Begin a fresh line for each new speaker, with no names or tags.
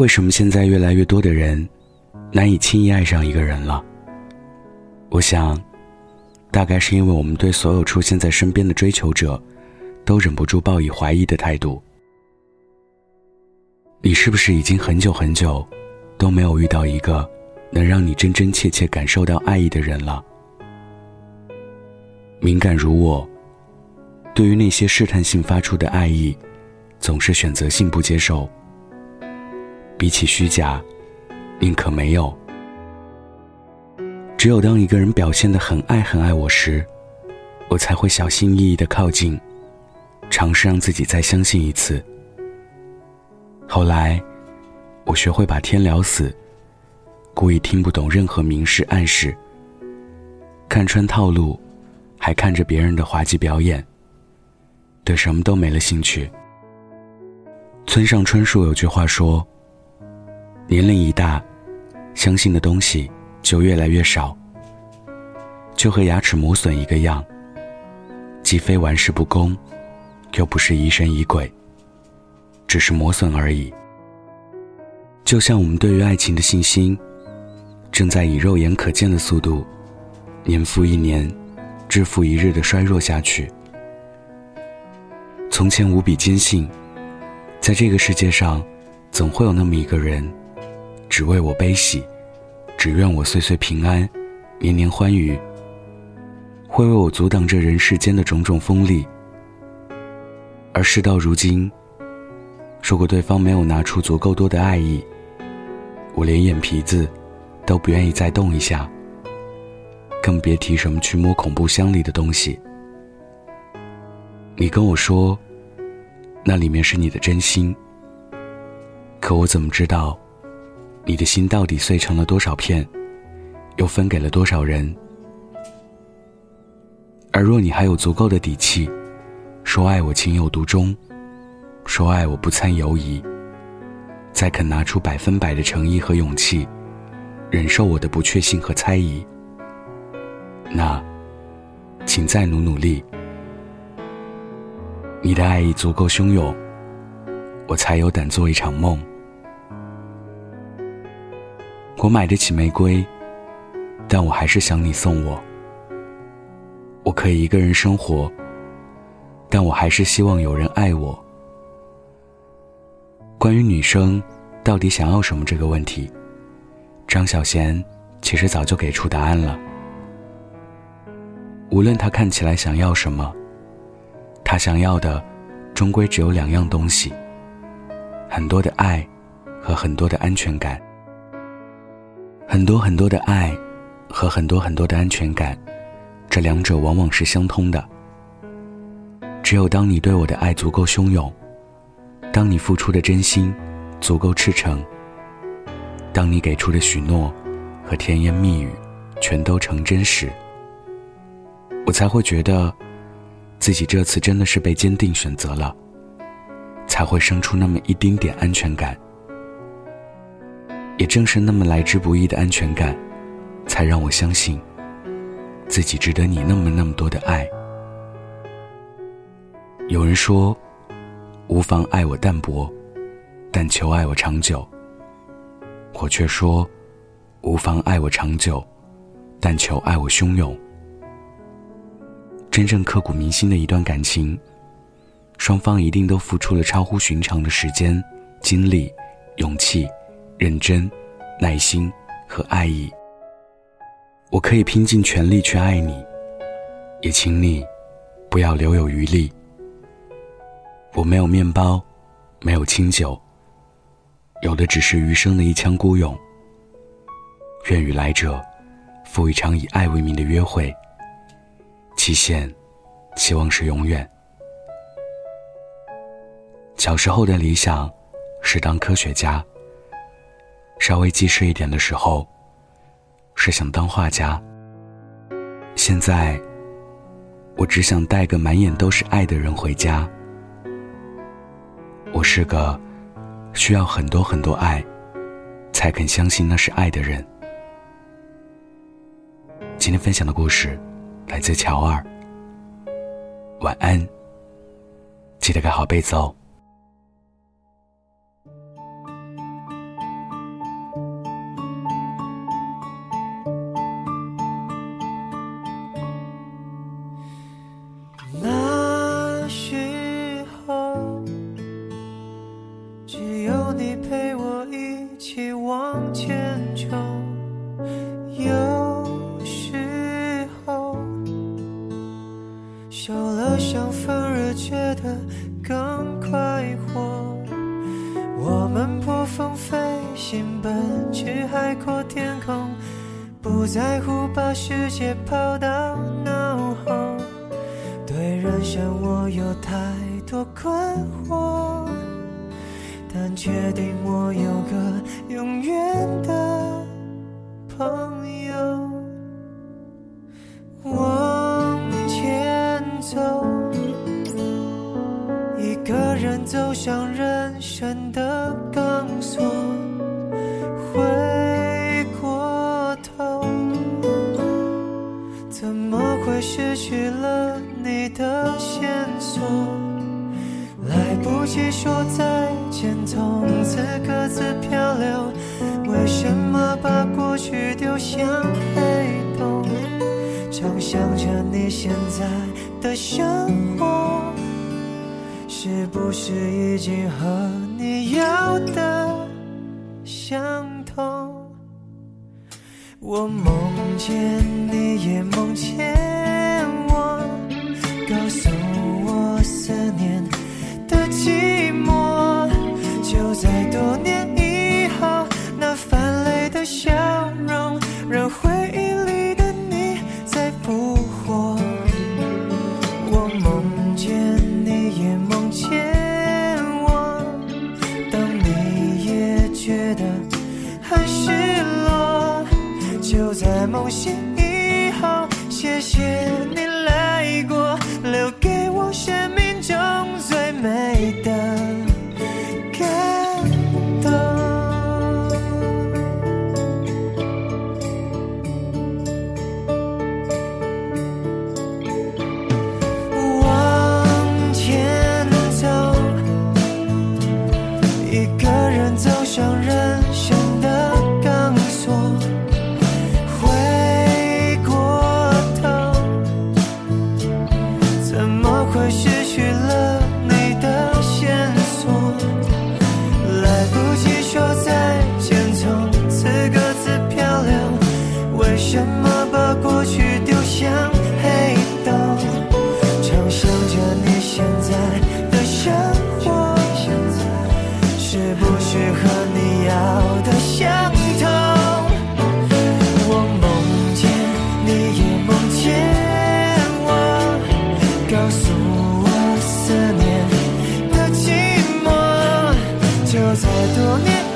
为什么现在越来越多的人难以轻易爱上一个人了？我想，大概是因为我们对所有出现在身边的追求者，都忍不住抱以怀疑的态度。你是不是已经很久很久都没有遇到一个能让你真真切切感受到爱意的人了？敏感如我，对于那些试探性发出的爱意，总是选择性不接受。比起虚假，宁可没有。只有当一个人表现的很爱很爱我时，我才会小心翼翼的靠近，尝试让自己再相信一次。后来，我学会把天聊死，故意听不懂任何明示暗示，看穿套路，还看着别人的滑稽表演，对什么都没了兴趣。村上春树有句话说。年龄一大，相信的东西就越来越少，就和牙齿磨损一个样，既非玩世不恭，又不是疑神疑鬼，只是磨损而已。就像我们对于爱情的信心，正在以肉眼可见的速度，年复一年，日复一日的衰弱下去。从前无比坚信，在这个世界上，总会有那么一个人。只为我悲喜，只愿我岁岁平安，年年欢愉。会为我阻挡这人世间的种种锋利。而事到如今，如果对方没有拿出足够多的爱意，我连眼皮子都不愿意再动一下，更别提什么去摸恐怖箱里的东西。你跟我说，那里面是你的真心，可我怎么知道？你的心到底碎成了多少片，又分给了多少人？而若你还有足够的底气，说爱我情有独钟，说爱我不参犹疑，再肯拿出百分百的诚意和勇气，忍受我的不确信和猜疑，那，请再努努力。你的爱意足够汹涌，我才有胆做一场梦。我买得起玫瑰，但我还是想你送我。我可以一个人生活，但我还是希望有人爱我。关于女生到底想要什么这个问题，张小娴其实早就给出答案了。无论她看起来想要什么，她想要的终归只有两样东西：很多的爱和很多的安全感。很多很多的爱，和很多很多的安全感，这两者往往是相通的。只有当你对我的爱足够汹涌，当你付出的真心足够赤诚，当你给出的许诺和甜言蜜语全都成真时，我才会觉得，自己这次真的是被坚定选择了，才会生出那么一丁点安全感。也正是那么来之不易的安全感，才让我相信，自己值得你那么那么多的爱。有人说，无妨爱我淡薄，但求爱我长久。我却说，无妨爱我长久，但求爱我汹涌。真正刻骨铭心的一段感情，双方一定都付出了超乎寻常的时间、精力、勇气。认真、耐心和爱意，我可以拼尽全力去爱你，也请你不要留有余力。我没有面包，没有清酒，有的只是余生的一腔孤勇。愿与来者赴一场以爱为名的约会，期限期望是永远。小时候的理想是当科学家。稍微记事一点的时候，是想当画家。现在，我只想带个满眼都是爱的人回家。我是个需要很多很多爱，才肯相信那是爱的人。今天分享的故事来自乔二。晚安，记得盖好被子哦。
受了伤反而觉得更快活。我们破风飞行奔去海阔天空不在乎把世界抛到脑后。对人生我有太多困惑但确定我有个永远的朋友。我走，一个人走向人生的钢索，回过头，怎么会失去了你的线索？来不及说再见，从此各自漂流。为什么把过去丢向黑洞？常想着你现在的生活，是不是已经和你要的相同？我梦见你也梦见了你的线索？来不及说再见，从此各自漂流。为什么 no